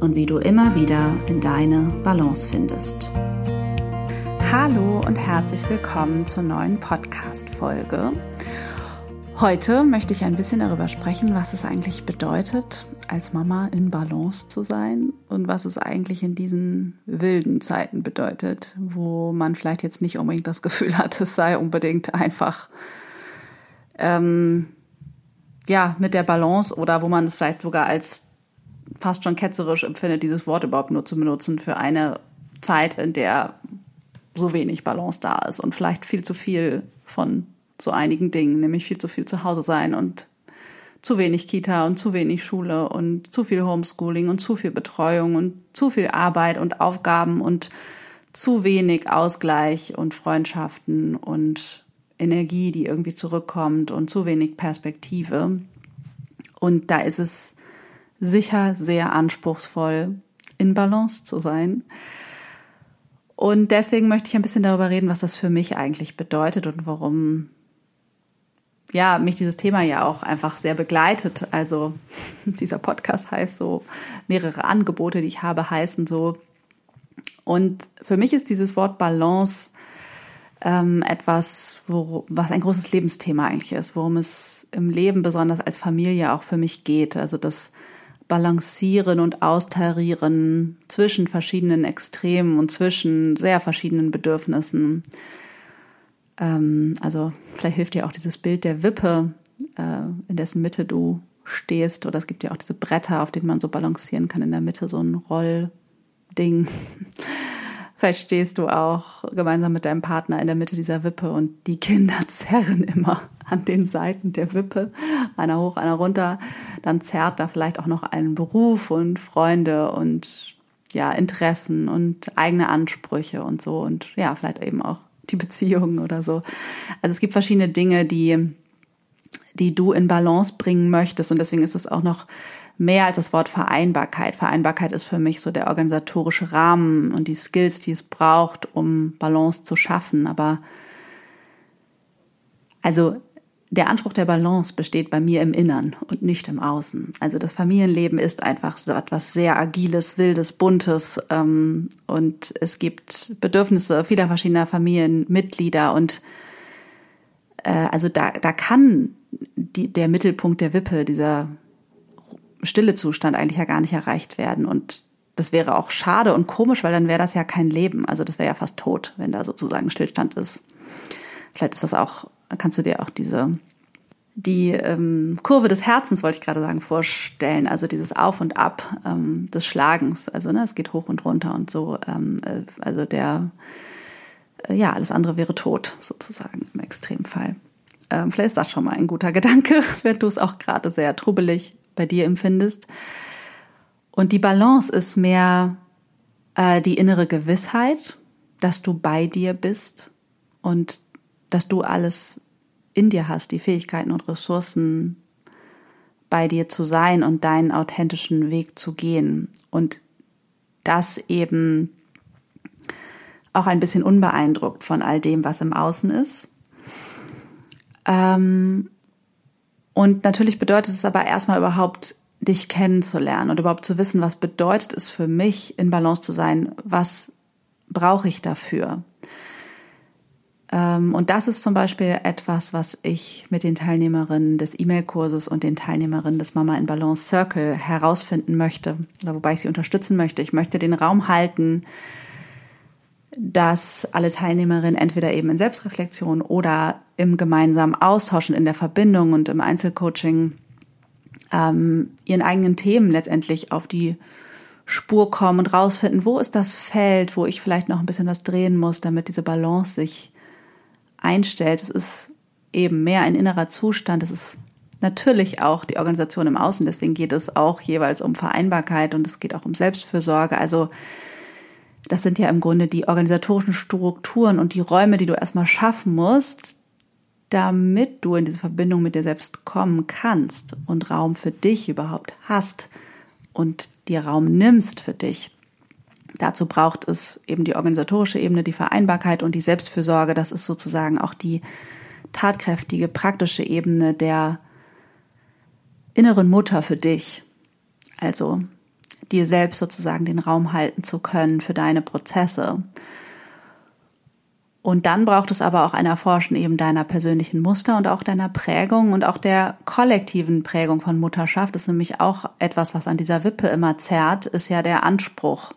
und wie du immer wieder in deine Balance findest. Hallo und herzlich willkommen zur neuen Podcast-Folge. Heute möchte ich ein bisschen darüber sprechen, was es eigentlich bedeutet, als Mama in Balance zu sein und was es eigentlich in diesen wilden Zeiten bedeutet, wo man vielleicht jetzt nicht unbedingt das Gefühl hat, es sei unbedingt einfach ähm, ja mit der Balance oder wo man es vielleicht sogar als fast schon ketzerisch empfindet, dieses Wort überhaupt nur zu benutzen für eine Zeit, in der so wenig Balance da ist und vielleicht viel zu viel von so einigen Dingen, nämlich viel zu viel zu Hause sein und zu wenig Kita und zu wenig Schule und zu viel Homeschooling und zu viel Betreuung und zu viel Arbeit und Aufgaben und zu wenig Ausgleich und Freundschaften und Energie, die irgendwie zurückkommt und zu wenig Perspektive. Und da ist es sicher sehr anspruchsvoll, in Balance zu sein. Und deswegen möchte ich ein bisschen darüber reden, was das für mich eigentlich bedeutet und warum ja, mich dieses Thema ja auch einfach sehr begleitet. Also dieser Podcast heißt so, mehrere Angebote, die ich habe, heißen so. Und für mich ist dieses Wort Balance ähm, etwas, wo, was ein großes Lebensthema eigentlich ist, worum es im Leben besonders als Familie auch für mich geht. Also das Balancieren und Austarieren zwischen verschiedenen Extremen und zwischen sehr verschiedenen Bedürfnissen. Ähm, also vielleicht hilft dir auch dieses Bild der Wippe, äh, in dessen Mitte du stehst. Oder es gibt ja auch diese Bretter, auf denen man so balancieren kann in der Mitte, so ein Rollding. Vielleicht stehst du auch gemeinsam mit deinem Partner in der Mitte dieser Wippe und die Kinder zerren immer an den Seiten der Wippe, einer hoch, einer runter. Dann zerrt da vielleicht auch noch ein Beruf und Freunde und ja, Interessen und eigene Ansprüche und so und ja, vielleicht eben auch die Beziehungen oder so. Also es gibt verschiedene Dinge, die, die du in Balance bringen möchtest und deswegen ist es auch noch mehr als das Wort Vereinbarkeit. Vereinbarkeit ist für mich so der organisatorische Rahmen und die Skills, die es braucht, um Balance zu schaffen. Aber also der Anspruch der Balance besteht bei mir im Innern und nicht im Außen. Also das Familienleben ist einfach so etwas sehr Agiles, Wildes, Buntes ähm, und es gibt Bedürfnisse vieler verschiedener Familienmitglieder und äh, also da, da kann die, der Mittelpunkt der Wippe, dieser stille Zustand eigentlich ja gar nicht erreicht werden. Und das wäre auch schade und komisch, weil dann wäre das ja kein Leben. Also das wäre ja fast tot, wenn da sozusagen Stillstand ist. Vielleicht ist das auch, kannst du dir auch diese die ähm, Kurve des Herzens, wollte ich gerade sagen, vorstellen. Also dieses Auf und Ab ähm, des Schlagens. Also ne, es geht hoch und runter und so. Ähm, äh, also der, äh, ja, alles andere wäre tot sozusagen im Extremfall. Ähm, vielleicht ist das schon mal ein guter Gedanke, wenn du es auch gerade sehr trubelig bei dir empfindest. Und die Balance ist mehr äh, die innere Gewissheit, dass du bei dir bist und dass du alles in dir hast, die Fähigkeiten und Ressourcen bei dir zu sein und deinen authentischen Weg zu gehen. Und das eben auch ein bisschen unbeeindruckt von all dem, was im Außen ist. Ähm, und natürlich bedeutet es aber erstmal überhaupt, dich kennenzulernen und überhaupt zu wissen, was bedeutet es für mich, in Balance zu sein, was brauche ich dafür. Ähm, und das ist zum Beispiel etwas, was ich mit den Teilnehmerinnen des E-Mail-Kurses und den Teilnehmerinnen des Mama in Balance Circle herausfinden möchte, oder wobei ich sie unterstützen möchte. Ich möchte den Raum halten, dass alle Teilnehmerinnen entweder eben in Selbstreflexion oder im gemeinsamen Austausch und in der Verbindung und im Einzelcoaching ähm, ihren eigenen Themen letztendlich auf die Spur kommen und rausfinden, wo ist das Feld, wo ich vielleicht noch ein bisschen was drehen muss, damit diese Balance sich einstellt. Es ist eben mehr ein innerer Zustand. Es ist natürlich auch die Organisation im Außen. Deswegen geht es auch jeweils um Vereinbarkeit und es geht auch um Selbstfürsorge. Also das sind ja im Grunde die organisatorischen Strukturen und die Räume, die du erstmal schaffen musst, damit du in diese Verbindung mit dir selbst kommen kannst und Raum für dich überhaupt hast und dir Raum nimmst für dich. Dazu braucht es eben die organisatorische Ebene, die Vereinbarkeit und die Selbstfürsorge. Das ist sozusagen auch die tatkräftige, praktische Ebene der inneren Mutter für dich. Also dir selbst sozusagen den Raum halten zu können für deine Prozesse. Und dann braucht es aber auch ein Erforschen eben deiner persönlichen Muster und auch deiner Prägung und auch der kollektiven Prägung von Mutterschaft. Das ist nämlich auch etwas, was an dieser Wippe immer zerrt, ist ja der Anspruch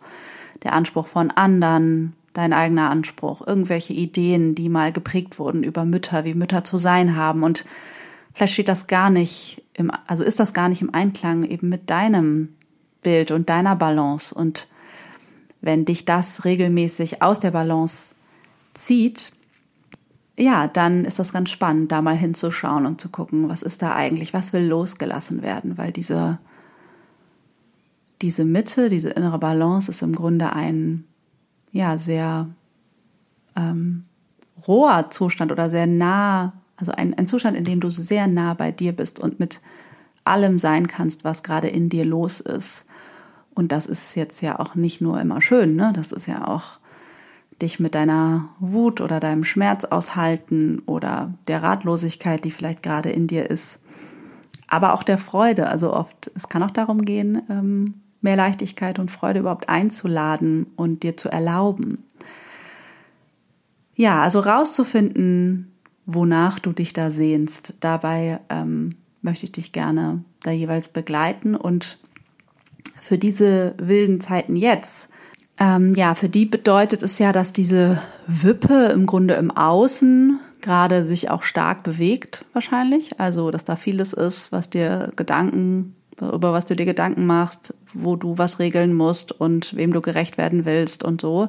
der Anspruch von anderen, dein eigener Anspruch, irgendwelche Ideen, die mal geprägt wurden über Mütter, wie Mütter zu sein haben. Und vielleicht steht das gar nicht im, also ist das gar nicht im Einklang eben mit deinem Bild und deiner Balance. Und wenn dich das regelmäßig aus der Balance zieht, ja, dann ist das ganz spannend, da mal hinzuschauen und zu gucken, was ist da eigentlich, was will losgelassen werden, weil diese diese Mitte, diese innere Balance ist im Grunde ein ja sehr ähm, roher Zustand oder sehr nah, also ein, ein Zustand, in dem du sehr nah bei dir bist und mit allem sein kannst, was gerade in dir los ist. Und das ist jetzt ja auch nicht nur immer schön, ne? Das ist ja auch dich mit deiner Wut oder deinem Schmerz aushalten oder der Ratlosigkeit, die vielleicht gerade in dir ist. Aber auch der Freude. Also oft, es kann auch darum gehen, ähm, mehr Leichtigkeit und Freude überhaupt einzuladen und dir zu erlauben. Ja, also rauszufinden, wonach du dich da sehnst. Dabei ähm, möchte ich dich gerne da jeweils begleiten und für diese wilden Zeiten jetzt, ähm, ja, für die bedeutet es ja, dass diese Wippe im Grunde im Außen gerade sich auch stark bewegt, wahrscheinlich. Also, dass da vieles ist, was dir Gedanken über was du dir Gedanken machst, wo du was regeln musst und wem du gerecht werden willst und so.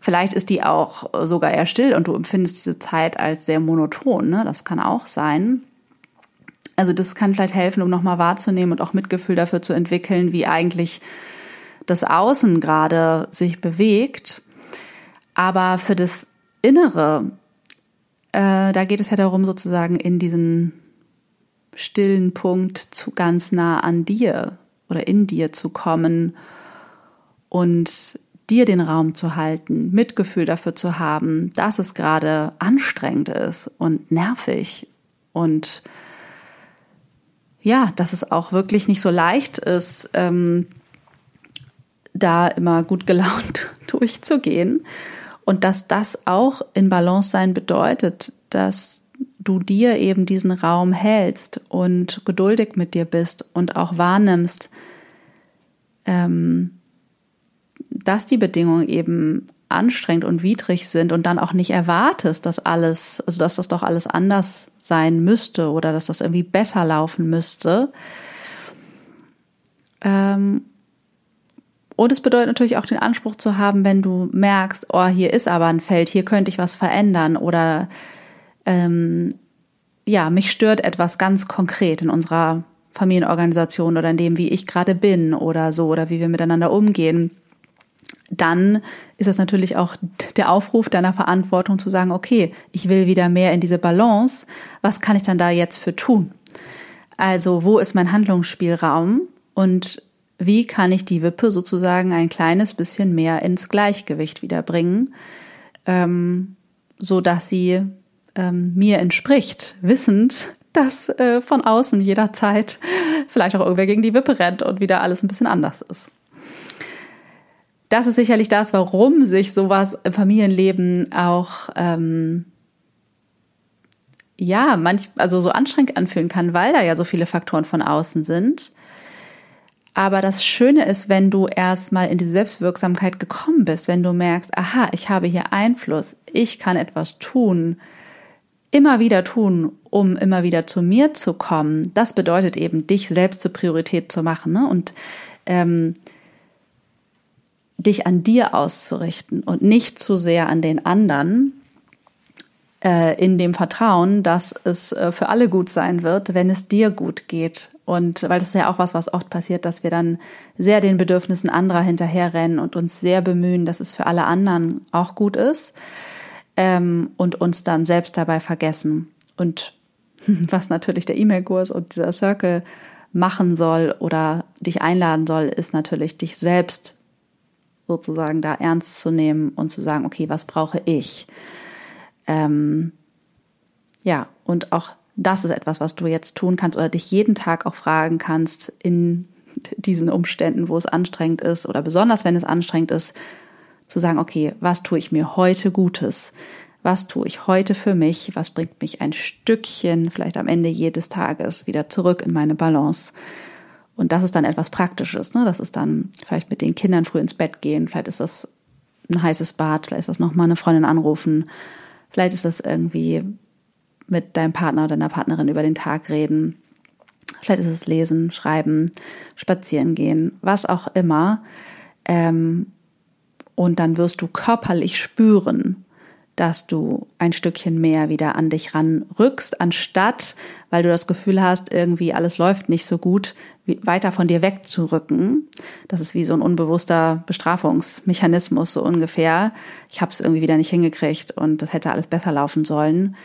Vielleicht ist die auch sogar eher still und du empfindest diese Zeit als sehr monoton. Ne? Das kann auch sein. Also das kann vielleicht helfen, um nochmal wahrzunehmen und auch Mitgefühl dafür zu entwickeln, wie eigentlich das Außen gerade sich bewegt. Aber für das Innere, äh, da geht es ja darum, sozusagen in diesen stillen Punkt zu ganz nah an dir oder in dir zu kommen und dir den Raum zu halten, Mitgefühl dafür zu haben, dass es gerade anstrengend ist und nervig und ja, dass es auch wirklich nicht so leicht ist, ähm, da immer gut gelaunt durchzugehen und dass das auch in Balance sein bedeutet, dass du dir eben diesen Raum hältst und geduldig mit dir bist und auch wahrnimmst, ähm, dass die Bedingungen eben anstrengend und widrig sind und dann auch nicht erwartest, dass alles, also dass das doch alles anders sein müsste oder dass das irgendwie besser laufen müsste. Ähm, und es bedeutet natürlich auch den Anspruch zu haben, wenn du merkst, oh, hier ist aber ein Feld, hier könnte ich was verändern oder ähm, ja, mich stört etwas ganz konkret in unserer Familienorganisation oder in dem, wie ich gerade bin oder so oder wie wir miteinander umgehen, dann ist das natürlich auch der Aufruf deiner Verantwortung zu sagen, okay, ich will wieder mehr in diese Balance. Was kann ich dann da jetzt für tun? Also, wo ist mein Handlungsspielraum und wie kann ich die Wippe sozusagen ein kleines bisschen mehr ins Gleichgewicht wiederbringen, ähm, so dass sie ähm, mir entspricht, wissend, dass äh, von außen jederzeit vielleicht auch irgendwer gegen die Wippe rennt und wieder alles ein bisschen anders ist. Das ist sicherlich das, warum sich sowas im Familienleben auch ähm, ja, manch, also so anstrengend anfühlen kann, weil da ja so viele Faktoren von außen sind. Aber das Schöne ist, wenn du erstmal in die Selbstwirksamkeit gekommen bist, wenn du merkst, aha, ich habe hier Einfluss, ich kann etwas tun, immer wieder tun, um immer wieder zu mir zu kommen. Das bedeutet eben, dich selbst zur Priorität zu machen ne? und ähm, dich an dir auszurichten und nicht zu sehr an den anderen, äh, in dem Vertrauen, dass es äh, für alle gut sein wird, wenn es dir gut geht. Und weil das ist ja auch was, was oft passiert, dass wir dann sehr den Bedürfnissen anderer hinterherrennen und uns sehr bemühen, dass es für alle anderen auch gut ist ähm, und uns dann selbst dabei vergessen. Und was natürlich der E-Mail-Kurs und dieser Circle machen soll oder dich einladen soll, ist natürlich dich selbst sozusagen da ernst zu nehmen und zu sagen, okay, was brauche ich? Ähm, ja, und auch das ist etwas, was du jetzt tun kannst oder dich jeden Tag auch fragen kannst in diesen Umständen, wo es anstrengend ist oder besonders wenn es anstrengend ist, zu sagen, okay, was tue ich mir heute Gutes? Was tue ich heute für mich? Was bringt mich ein Stückchen, vielleicht am Ende jedes Tages, wieder zurück in meine Balance? Und das ist dann etwas Praktisches. Ne? Das ist dann vielleicht mit den Kindern früh ins Bett gehen. Vielleicht ist das ein heißes Bad. Vielleicht ist das nochmal eine Freundin anrufen. Vielleicht ist das irgendwie mit deinem Partner oder deiner Partnerin über den Tag reden. Vielleicht ist es lesen, schreiben, spazieren gehen, was auch immer. Ähm, und dann wirst du körperlich spüren, dass du ein Stückchen mehr wieder an dich ranrückst, anstatt, weil du das Gefühl hast, irgendwie alles läuft nicht so gut, weiter von dir wegzurücken. Das ist wie so ein unbewusster Bestrafungsmechanismus so ungefähr. Ich habe es irgendwie wieder nicht hingekriegt und das hätte alles besser laufen sollen.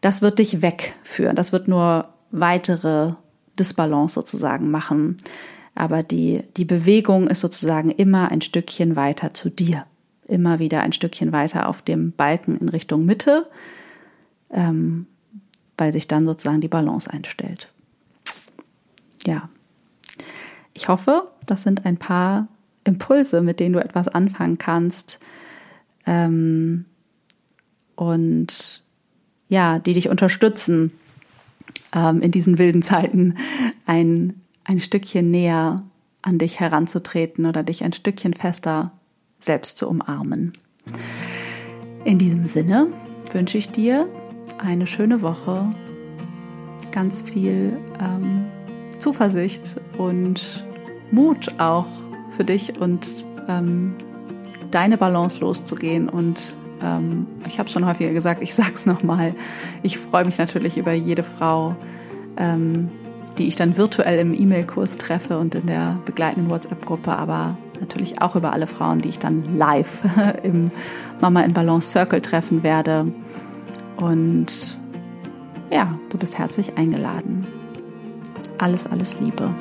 Das wird dich wegführen. Das wird nur weitere Disbalance sozusagen machen. Aber die, die Bewegung ist sozusagen immer ein Stückchen weiter zu dir immer wieder ein Stückchen weiter auf dem Balken in Richtung Mitte, ähm, weil sich dann sozusagen die Balance einstellt. Ja, ich hoffe, das sind ein paar Impulse, mit denen du etwas anfangen kannst ähm, und ja, die dich unterstützen, ähm, in diesen wilden Zeiten ein, ein Stückchen näher an dich heranzutreten oder dich ein Stückchen fester selbst zu umarmen. In diesem Sinne wünsche ich dir eine schöne Woche, ganz viel ähm, Zuversicht und Mut auch für dich und ähm, deine Balance loszugehen. Und ähm, ich habe es schon häufiger gesagt, ich sage es nochmal, ich freue mich natürlich über jede Frau, ähm, die ich dann virtuell im E-Mail-Kurs treffe und in der begleitenden WhatsApp-Gruppe, aber natürlich auch über alle Frauen, die ich dann live im Mama in Balance Circle treffen werde. Und ja, du bist herzlich eingeladen. Alles, alles Liebe.